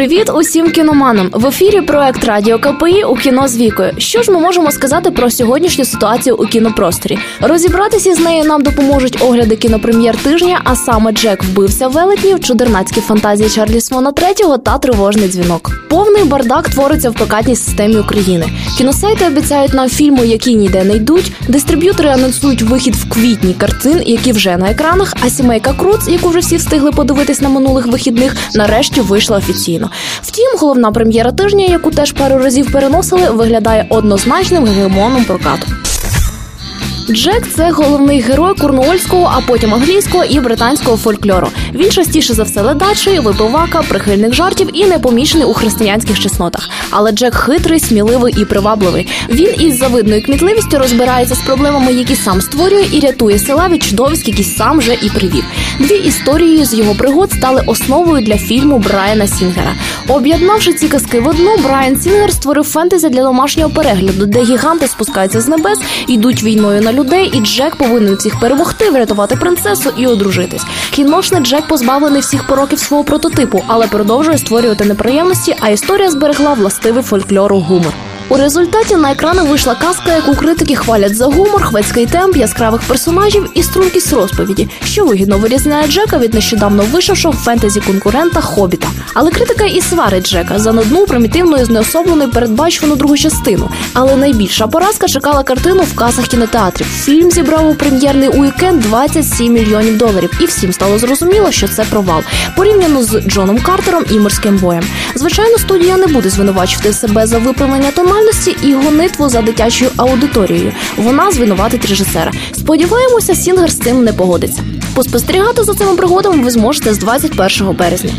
Привіт усім кіноманам! В ефірі проект Радіо КПІ у кіно з вікою. Що ж ми можемо сказати про сьогоднішню ситуацію у кінопросторі? Розібратися з нею нам допоможуть огляди кінопрем'єр тижня, а саме Джек вбився велетнів, чудернацькі фантазії Чарлі Смона третього та тривожний дзвінок. Повний бардак твориться в прокатній системі України. Кіносайти обіцяють нам фільми, які ніде не йдуть. Дистриб'ютори анонсують вихід в квітні картин, які вже на екранах. А сімейка Круц, яку вже всі встигли подивитись на минулих вихідних, нарешті вийшла офіційно. Втім, головна прем'єра тижня, яку теж пару разів переносили, виглядає однозначним гегемоном прокату. Джек це головний герой курнуольського, а потім англійського і британського фольклору. Він частіше за все ледачий, випивака, прихильник жартів і непомічений у християнських чеснотах. Але Джек хитрий, сміливий і привабливий. Він із завидною кмітливістю розбирається з проблемами, які сам створює, і рятує села від чудовиськ, які сам вже і привів. Дві історії з його пригод стали основою для фільму Брайана Сінгера. Об'єднавши ці казки в одну, Брайан Сінгер створив фентезі для домашнього перегляду, де гіганти спускаються з небес, йдуть війною на людей, і Джек повинен всіх перемогти, врятувати принцесу і одружитись. Кіношний Джек позбавлений всіх пороків свого прототипу, але продовжує створювати неприємності. А історія зберегла властивий фольклору гумор. У результаті на екрани вийшла казка, яку критики хвалять за гумор, хвацький темп, яскравих персонажів і стрункість розповіді, що вигідно вирізняє Джека від нещодавно вийшовшого фентезі конкурента Хобіта. Але критика і сварить Джека за нудну, примітивну і знеособлену передбачувану другу частину. Але найбільша поразка чекала картину в касах кінотеатрів. Фільм зібрав у прем'єрний уікенд 27 мільйонів доларів, і всім стало зрозуміло, що це провал порівняно з Джоном Картером і морським боєм. Звичайно, студія не буде звинувачувати себе за виправлення тона нормальності і гонитву за дитячою аудиторією. Вона звинуватить режисера. Сподіваємося, Сінгер з цим не погодиться. Поспостерігати за цими пригодами ви зможете з 21 березня.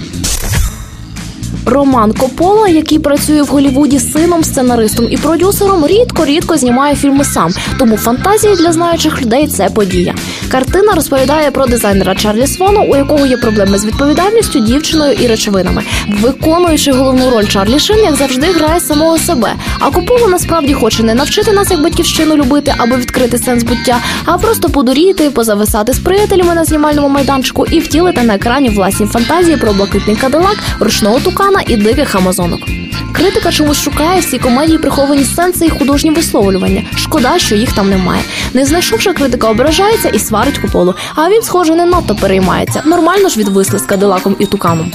Роман Копола, який працює в Голівуді сином, сценаристом і продюсером, рідко-рідко знімає фільми сам. Тому фантазії для знаючих людей це подія. Картина розповідає про дизайнера Чарлі Свона, у якого є проблеми з відповідальністю, дівчиною і речовинами. Виконуючи головну роль Чарлі Шин, як завжди, грає самого себе. А Копола насправді хоче не навчити нас, як батьківщину любити або відкрити сенс буття, а просто подуріти, позависати з приятелями на знімальному майданчику і втілити на екрані власні фантазії про блакитний кадилак, ручного тукана Романа і диких амазонок. Критика чомусь шукає всі комедії приховані сенси і художні висловлювання. Шкода, що їх там немає. Не знайшовши критика, ображається і сварить куполу. А він, схоже, не надто переймається. Нормально ж відвисли з кадилаком і туканом.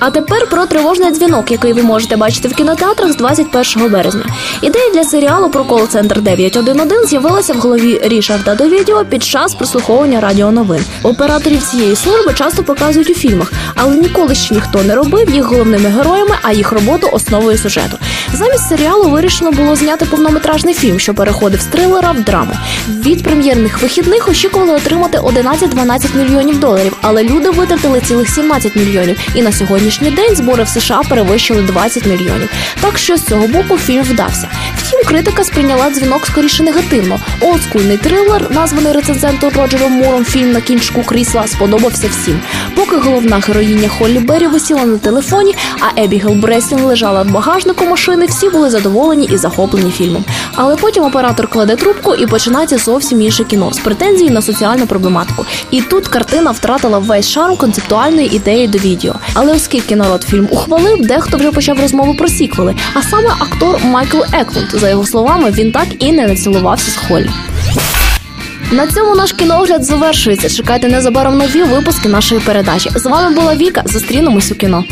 А тепер про тривожний дзвінок, який ви можете бачити в кінотеатрах з 21 березня. Ідея для серіалу про кол-центр 911 з'явилася в голові Рішарда Довідіо під час прослуховування радіоновин. Операторів цієї служби часто показують у фільмах, але ніколи ще ніхто не робив їх головними героями, а їх роботу основою сюжету. Замість серіалу вирішено було зняти повнометражний фільм, що переходив з трилера в драму. Від прем'єрних вихідних очікували отримати 11-12 мільйонів доларів, але люди витратили цілих 17 мільйонів. І на сьогоднішній день збори в США перевищили 20 мільйонів. Так що з цього боку фільм вдався. Втім, критика сприйняла дзвінок скоріше негативно. Олдскульний трилер, названий рецензентом Роджером Муром фільм на кінчику крісла, сподобався всім. Поки головна героїня Холлі Беррі висіла на телефоні, а Ебігел Бреслін лежала в багажнику машини, всі були задоволені і захоплені фільмом. Але потім оператор кладе трубку і починається зовсім інше кіно з претензії на соціальну проблематику. І тут картина втратила весь шарм концептуальної ідеї до відео. Але оскільки народ фільм ухвалив, дехто вже почав розмову про сіквели. А саме актор Майкл Еклунд, за його словами, він так і не націлувався з Холлі. На цьому наш кіноогляд завершується. Чекайте незабаром нові випуски нашої передачі. З вами була Віка. Зустрінемось у кіно.